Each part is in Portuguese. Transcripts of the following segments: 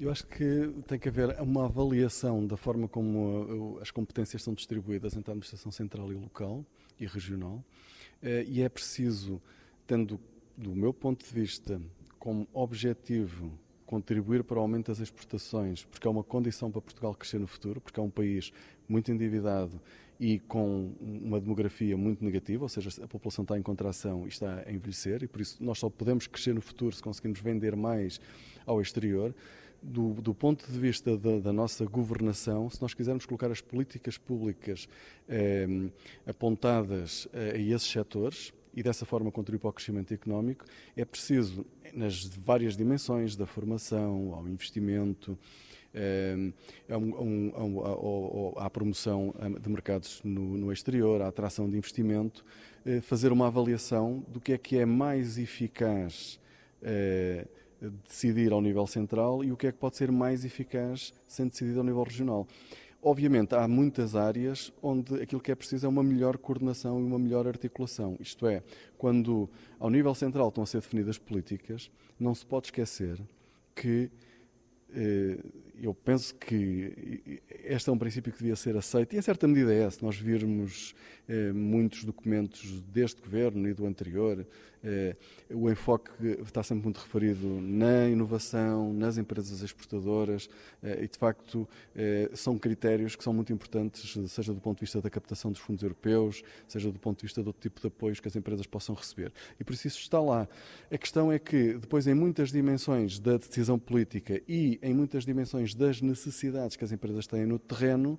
Eu acho que tem que haver uma avaliação da forma como as competências são distribuídas entre a administração central e local e regional, eh, e é preciso, tendo, do meu ponto de vista, como objetivo contribuir para o aumento das exportações, porque é uma condição para Portugal crescer no futuro, porque é um país muito endividado e com uma demografia muito negativa, ou seja, a população está em contração e está a envelhecer, e por isso nós só podemos crescer no futuro se conseguirmos vender mais ao exterior do, do, ponto de vista da, da, nossa governação, se nós quisermos colocar as políticas públicas eh, apontadas a, a esses setores e dessa forma contribuir para o crescimento económico, é preciso, nas várias dimensões da formação, ao investimento, eh, a, um, a, a, a, promoção de mercados no, no, exterior, à atração de investimento, eh, fazer uma avaliação do que é que é mais eficaz eh, decidir ao nível central e o que é que pode ser mais eficaz sendo decidido ao nível regional. Obviamente, há muitas áreas onde aquilo que é preciso é uma melhor coordenação e uma melhor articulação. Isto é, quando ao nível central estão a ser definidas políticas, não se pode esquecer que eh, eu penso que este é um princípio que devia ser aceito, e em certa medida é, se nós virmos eh, muitos documentos deste governo e do anterior, eh, o enfoque está sempre muito referido na inovação, nas empresas exportadoras, eh, e de facto eh, são critérios que são muito importantes, seja do ponto de vista da captação dos fundos europeus, seja do ponto de vista do tipo de apoios que as empresas possam receber. E por isso isso está lá. A questão é que depois, em muitas dimensões da decisão política e em muitas dimensões das necessidades que as empresas têm no terreno,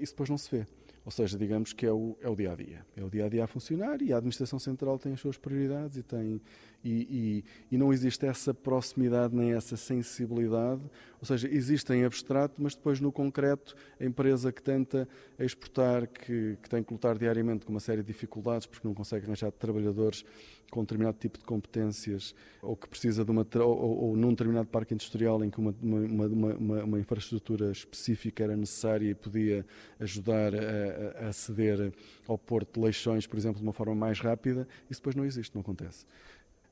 isso depois não se vê. Ou seja, digamos que é o, é o dia a dia. É o dia a dia a funcionar e a administração central tem as suas prioridades e tem e, e, e, não existe essa proximidade nem essa sensibilidade. Ou seja, existe em abstrato, mas depois no concreto, a empresa que tenta exportar, que, que tem que lutar diariamente com uma série de dificuldades, porque não consegue arranjar trabalhadores com um determinado tipo de competências, ou que precisa de uma. ou, ou num determinado parque industrial em que uma, uma, uma, uma infraestrutura específica era necessária e podia ajudar a, a aceder ao porto de Leixões, por exemplo, de uma forma mais rápida, isso depois não existe, não acontece.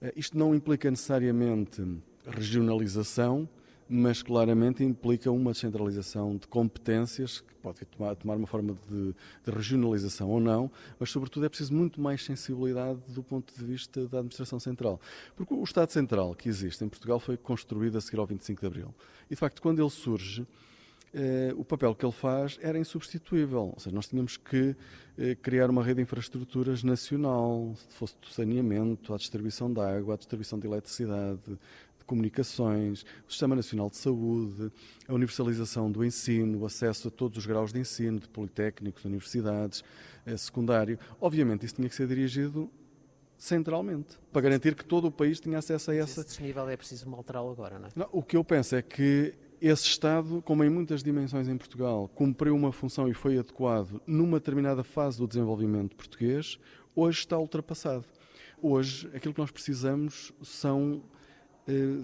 Eh, isto não implica necessariamente regionalização, mas claramente implica uma descentralização de competências, que pode tomar, tomar uma forma de, de, regionalização ou não, mas sobretudo é preciso muito mais sensibilidade do ponto de vista da administração central. Porque o Estado Central que existe em Portugal foi construído a seguir ao 25 de Abril. E de facto, quando ele surge, eh, o papel que ele faz era insubstituível. Ou seja, nós tínhamos que eh, criar uma rede de infraestruturas nacional, se fosse do saneamento, a distribuição de água, a distribuição de eletricidade, de comunicações, o Sistema Nacional de Saúde, a universalização do ensino, o acesso a todos os graus de ensino, de politécnicos, de universidades, eh, secundário. Obviamente, isso tinha que ser dirigido centralmente, para garantir que todo o país tinha acesso a essa. Esse desnível é preciso alterá-lo agora, não é? Não, o que eu penso é que esse Estado, como em muitas dimensões em Portugal, cumpriu uma função e foi adequado numa determinada fase do desenvolvimento português, hoje está ultrapassado. Hoje, aquilo que nós precisamos são,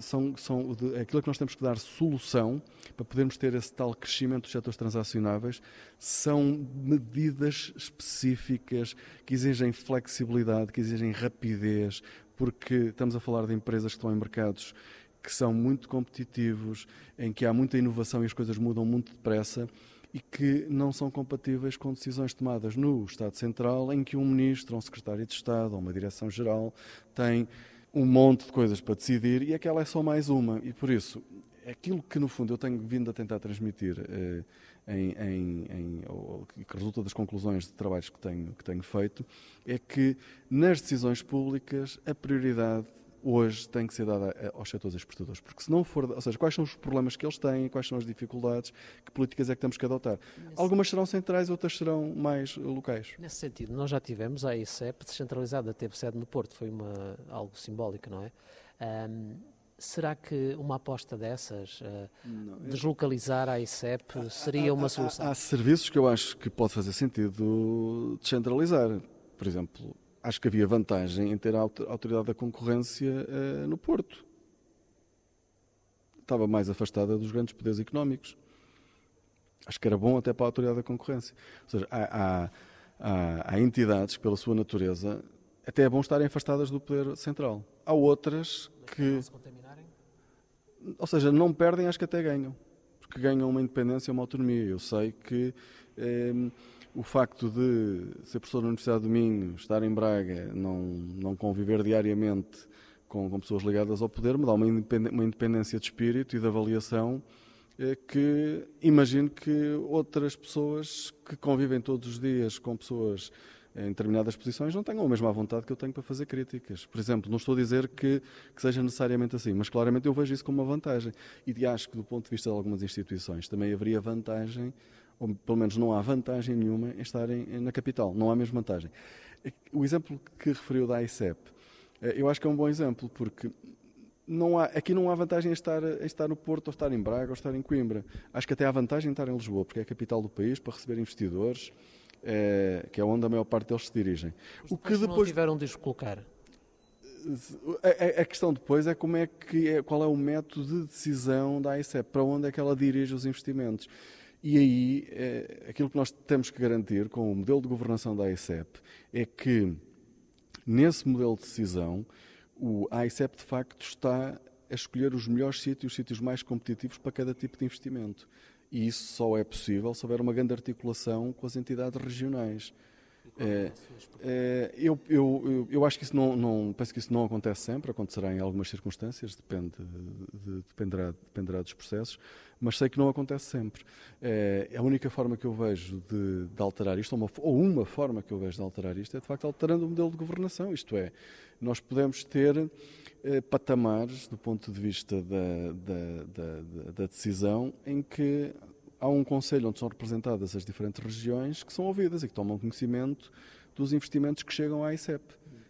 são, são de, aquilo que nós temos que dar solução para podermos ter esse tal crescimento dos setores transacionáveis são medidas específicas que exigem flexibilidade, que exigem rapidez, porque estamos a falar de empresas que estão em mercados que são muito competitivos, em que há muita inovação e as coisas mudam muito depressa e que não são compatíveis com decisões tomadas no Estado Central, em que um ministro, um secretário de Estado ou uma direção-geral tem um monte de coisas para decidir e aquela é só mais uma. E por isso, aquilo que no fundo eu tenho vindo a tentar transmitir eh, em, em, em, ou, que resulta das conclusões de trabalhos que tenho, que tenho feito, é que nas decisões públicas a prioridade hoje tem que ser dada aos setores exportadores. Porque se não for, ou seja, quais são os problemas que eles têm, quais são as dificuldades, que políticas é que temos que adotar. Nesse Algumas serão centrais, outras serão mais locais. Nesse sentido, nós já tivemos a ICEP descentralizada, teve sede no Porto, foi uma, algo simbólico, não é? Um, será que uma aposta dessas, uh, não, deslocalizar a ICEP, seria uma solução? Há, há, há serviços que eu acho que pode fazer sentido descentralizar. Por exemplo, acho que havia vantagem em ter a autoridade da concorrência uh, no Porto. Estava mais afastada dos grandes poderes económicos. Acho que era bom até para a autoridade da concorrência. Ou seja, há, há, há, há entidades que, pela sua natureza, até é bom estarem afastadas do poder central. Há outras que. ou seja, não perdem, acho que até ganham, porque ganham uma independência e uma autonomia. Eu sei que eh, o facto de ser professor da Universidade do Minho, estar em Braga, não, não conviver diariamente com, com pessoas ligadas ao poder, me dá uma independência de espírito e de avaliação eh, que imagino que outras pessoas que convivem todos os dias com pessoas em determinadas posições não tenham a mesma vontade que eu tenho para fazer críticas. Por exemplo, não estou a dizer que, que, seja necessariamente assim, mas claramente eu vejo isso como uma vantagem. E acho que, do ponto de vista de algumas instituições, também haveria vantagem, ou pelo menos não há vantagem nenhuma em estarem na capital. Não há mesmo vantagem. O exemplo que referiu da ICEP, eh, eu acho que é um bom exemplo, porque não há, aqui não há vantagem em estar, em estar no Porto, ou estar em Braga, ou estar em Coimbra. Acho que até há vantagem em estar em Lisboa, porque é a capital do país, para receber investidores, é, que é onde a maior parte deles se dirigem. o que depois não tiveram de os colocar. A, a, questão depois é como é que é, qual é o método de decisão da AICEP, para onde é que ela dirige os investimentos. E aí, é, aquilo que nós temos que garantir com o modelo de governação da AICEP é que, nesse modelo de decisão, o, a AICEP de facto está a escolher os melhores sítios, os sítios mais competitivos para cada tipo de investimento. E isso só é possível se houver uma grande articulação com as entidades regionais. É, é, eu, eu, eu acho que isso não, não, penso que isso não acontece sempre, acontecerá em algumas circunstâncias, depende, de, dependerá, dependerá dos processos, mas sei que não acontece sempre. É, a única forma que eu vejo de, de alterar isto, ou uma, ou uma, forma que eu vejo de alterar isto, é de facto alterando o modelo de governação. Isto é, nós podemos ter eh, patamares do ponto de vista da, da, da, da decisão em que há um conselho onde são representadas as diferentes regiões que são ouvidas e que tomam conhecimento dos investimentos que chegam à ICEP.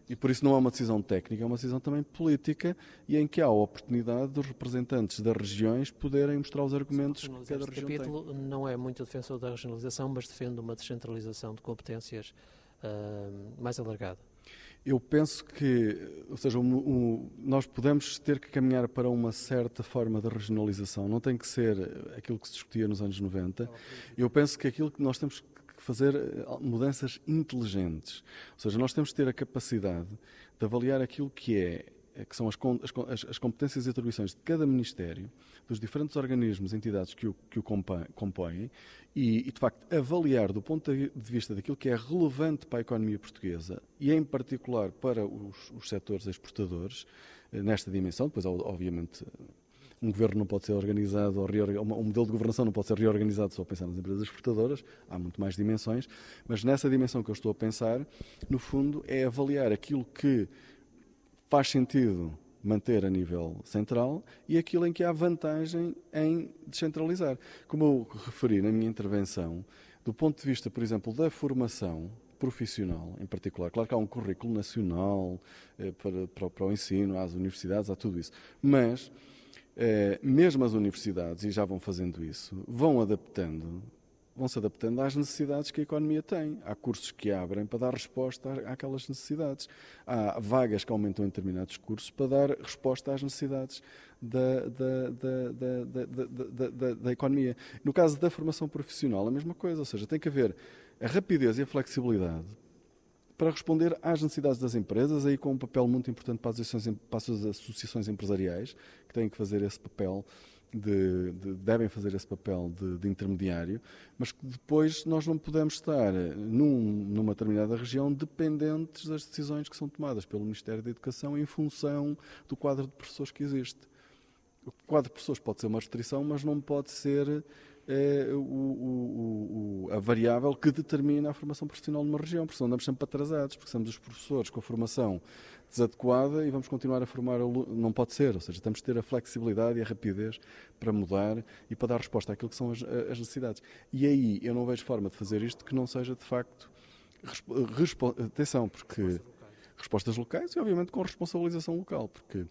E por isso não é uma decisão técnica, é uma decisão também política e em que há a oportunidade dos representantes das regiões poderem mostrar os argumentos que cada região capítulo tem. não é muito defensor da regionalização, mas defende uma descentralização de competências uh, mais alargada. Eu penso que, ou seja, um, um, nós podemos ter que caminhar para uma certa forma de regionalização, não tem que ser aquilo que se discutia nos anos 90. Eu penso que aquilo que nós temos que fazer eh, mudanças inteligentes, ou seja, nós temos que ter a capacidade de avaliar aquilo que é que são as, as, as, competências e atribuições de cada Ministério, dos diferentes organismos, entidades que o, que o compõem, e, e, de facto, avaliar do ponto de vista daquilo que é relevante para a economia portuguesa, e em particular para os, os setores exportadores, eh, nesta dimensão, depois, obviamente, um governo não pode ser organizado, um modelo de governação não pode ser reorganizado só pensar nas empresas exportadoras, há muito mais dimensões, mas nessa dimensão que eu estou a pensar, no fundo, é avaliar aquilo que faz sentido manter a nível central e aquilo em que há vantagem em descentralizar. Como eu referi na minha intervenção, do ponto de vista, por exemplo, da formação profissional em particular, claro que há um currículo nacional eh, para, para, para, o ensino, há as universidades, há tudo isso, mas eh, mesmo as universidades, e já vão fazendo isso, vão adaptando vão se adaptando às necessidades que a economia tem. Há cursos que abrem para dar resposta àquelas necessidades. Há vagas que aumentam em determinados cursos para dar resposta às necessidades da, da, da, da, da economia. No caso da formação profissional, a mesma coisa, ou seja, tem que haver a rapidez e a flexibilidade para responder às necessidades das empresas, aí com um papel muito importante para as associações, para as associações empresariais, que têm que fazer esse papel de, de, devem fazer esse papel de, de, intermediário, mas que depois nós não podemos estar num, numa determinada região dependentes das decisões que são tomadas pelo Ministério da Educação em função do quadro de professores que existe. O quadro de professores pode ser uma restrição, mas não pode ser é, o, o, o, a variável que determina a formação profissional numa região, porque senão andamos sempre atrasados, porque somos os professores com a formação desadequada e vamos continuar a formar não pode ser, ou seja, temos que ter a flexibilidade e a rapidez para mudar e para dar resposta àquilo que são as, as necessidades. E aí eu não vejo forma de fazer isto que não seja de facto atenção, porque respostas locais e obviamente com responsabilização local, porque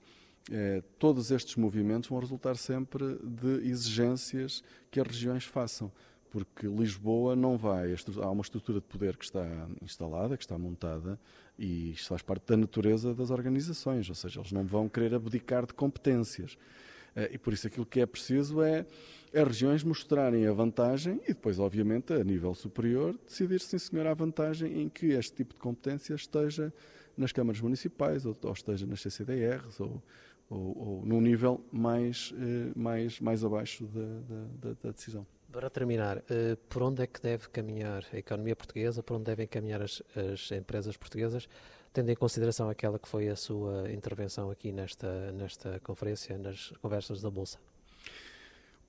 eh, todos estes movimentos vão resultar sempre de exigências que as regiões façam porque Lisboa não vai. Há uma estrutura de poder que está instalada, que está montada, e isto faz parte da natureza das organizações, ou seja, eles não vão querer abdicar de competências. Eh, e por isso aquilo que é preciso é as regiões mostrarem a vantagem e depois, obviamente, a nível superior, decidir, sim senhor, a vantagem em que este tipo de competência esteja nas câmaras municipais ou, ou esteja nas CCDRs ou, ou, ou num nível mais, mais, mais abaixo da, da, da decisão. Para terminar, por onde é que deve caminhar a economia portuguesa, por onde devem caminhar as, as empresas portuguesas, tendo em consideração aquela que foi a sua intervenção aqui nesta, nesta conferência, nas conversas da Bolsa?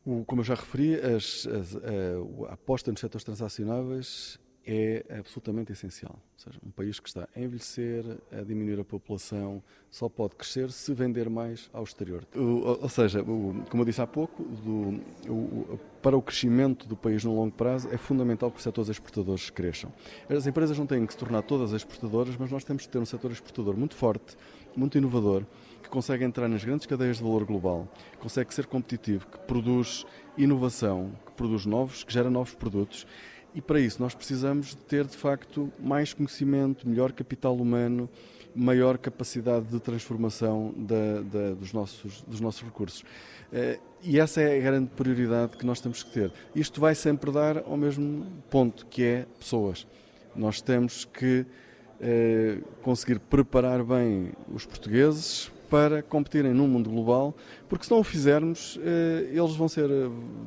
O, como eu já referi, as, as, a, a, aposta nos setores transacionáveis é absolutamente essencial. Ou seja, um país que está a envelhecer, a diminuir a população, só pode crescer se vender mais ao exterior. O, ou seja, o, como eu disse há pouco, do, o, para o crescimento do país no longo prazo é fundamental que os setores exportadores cresçam. As empresas não têm que se tornar todas exportadoras, mas nós temos que ter um setor exportador muito forte, muito inovador, que consegue entrar nas grandes cadeias de valor global, consegue ser competitivo, que produz inovação, que produz novos, que gera novos produtos e para isso nós precisamos de ter, de facto, mais conhecimento, melhor capital humano, maior capacidade de transformação da, da, dos, nossos, dos nossos recursos. Eh, e essa é a grande prioridade que nós temos que ter. Isto vai sempre dar ao mesmo ponto, que é pessoas. Nós temos que eh, conseguir preparar bem os portugueses para competirem num mundo global, porque se não o fizermos, eh, eles vão ser,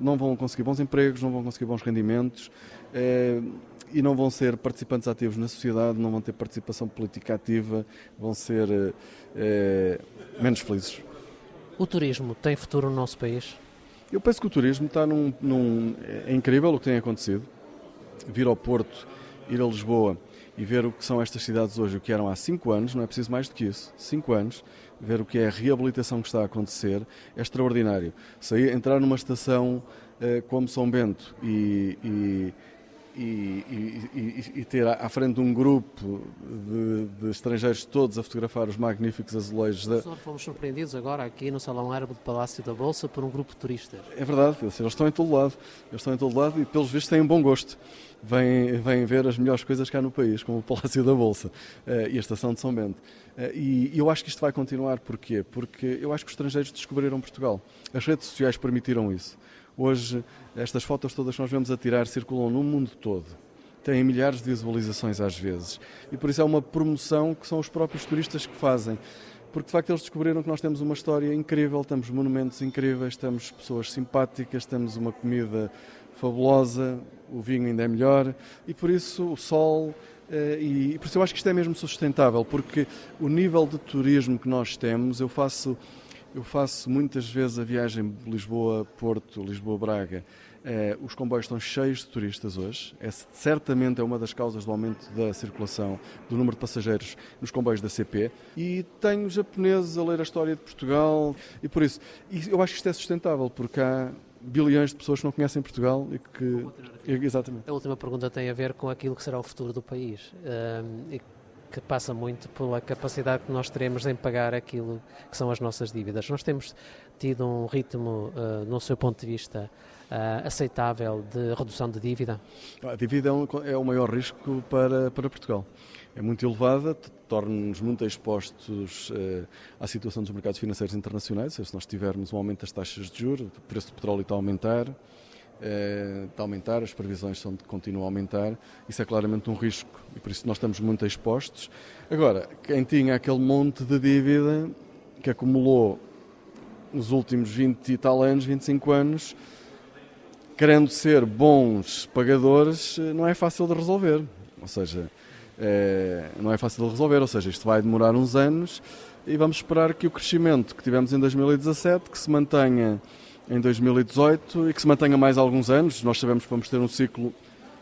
não vão conseguir bons empregos, não vão conseguir bons rendimentos, eh, e não vão ser participantes ativos na sociedade, não vão ter participação política ativa, vão ser eh, eh, menos felizes. O turismo tem futuro no nosso país? Eu penso que o turismo está num, num, É incrível o que tem acontecido. Vir ao Porto, ir a Lisboa e ver o que são estas cidades hoje, o que eram há cinco anos, não é preciso mais do que isso. Cinco anos, ver o que é a reabilitação que está a acontecer, é extraordinário. Sair, entrar numa estação como São Bento e, e e, e, e, ter à frente um grupo de, de, estrangeiros todos a fotografar os magníficos azulejos. Da... Fomos surpreendidos agora aqui no Salão Árabe do Palácio da Bolsa por um grupo de turistas. É verdade, eles estão em todo lado. Eles estão em todo lado e, pelos vistos, têm um bom gosto. Vêm, vêm ver as melhores coisas cá no país, como o Palácio da Bolsa uh, e a Estação de São Bento. Uh, e eu acho que isto vai continuar. Porquê? Porque eu acho que os estrangeiros descobriram Portugal. As redes sociais permitiram isso. Hoje, estas fotos todas que nós vemos a tirar circulam no mundo todo. Têm milhares de visualizações às vezes. E por isso é uma promoção que são os próprios turistas que fazem. Porque de facto eles descobriram que nós temos uma história incrível, temos monumentos incríveis, temos pessoas simpáticas, temos uma comida fabulosa, o vinho ainda é melhor e por isso o sol. Eh, e por isso eu acho que isto é mesmo sustentável, porque o nível de turismo que nós temos, eu faço eu faço muitas vezes a viagem Lisboa-Porto, Lisboa-Braga. Eh, os comboios estão cheios de turistas hoje. É, certamente é uma das causas do aumento da circulação, do número de passageiros nos comboios da CP. E tenho japoneses a ler a história de Portugal e por isso. E eu acho que isto é sustentável, porque há bilhões de pessoas que não conhecem Portugal e que. Exatamente. A última pergunta tem a ver com aquilo que será o futuro do país. Um, que passa muito pela capacidade que nós teremos em pagar aquilo que são as nossas dívidas. Nós temos tido um ritmo, uh, no seu ponto de vista, uh, aceitável de redução de dívida? A dívida é, um, é o maior risco para, para Portugal. É muito elevada, torna-nos muito expostos uh, à situação dos mercados financeiros internacionais. Se nós tivermos um aumento das taxas de juros, o preço do petróleo está a aumentar, eh, de aumentar, as previsões são de que continue a aumentar, isso é claramente um risco e por isso nós estamos muito expostos. Agora, quem tinha aquele monte de dívida que acumulou nos últimos 20 e tal anos, 25 anos, querendo ser bons pagadores, eh, não é fácil de resolver. Ou seja, é, não é fácil de resolver, ou seja, isto vai demorar uns anos e vamos esperar que o crescimento que tivemos em 2017, que se mantenha em 2018 e que se mantenha mais alguns anos. Nós sabemos que vamos ter um ciclo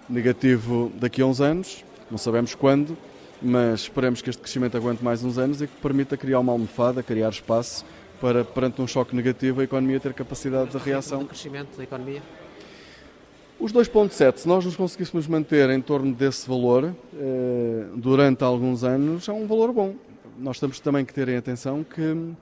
negativo daqui a uns anos, não sabemos quando, mas esperemos que este crescimento aguente mais uns anos e que permita criar uma almofada, criar espaço para, perante um choque negativo, a economia ter capacidade de reação. O crescimento da economia? Os 2,7, se nós nos conseguíssemos manter em torno desse valor eh, durante alguns anos, é um valor bom. Nós temos também que ter em atenção que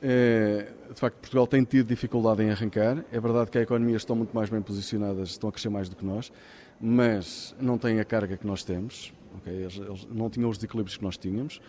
de facto, Portugal tem tido dificuldade em arrancar. É verdade que as economias estão muito mais bem posicionadas, estão a crescer mais do que nós, mas não têm a carga que nós temos. Okay? Eles, eles não tinham os desequilíbrios que nós tínhamos.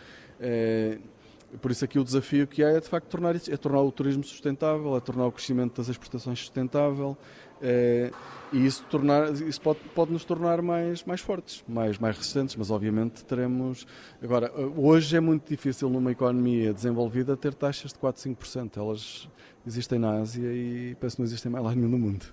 Por isso aqui o desafio que há é de facto tornar, é tornar o turismo sustentável, é tornar o crescimento das exportações sustentável é, e isso, tornar, isso pode, pode nos tornar mais, mais fortes, mais, mais resistentes, mas obviamente teremos... Agora, hoje é muito difícil numa economia desenvolvida ter taxas de 4, 5%. Elas existem na Ásia e penso que não existem mais lá nenhum no mundo.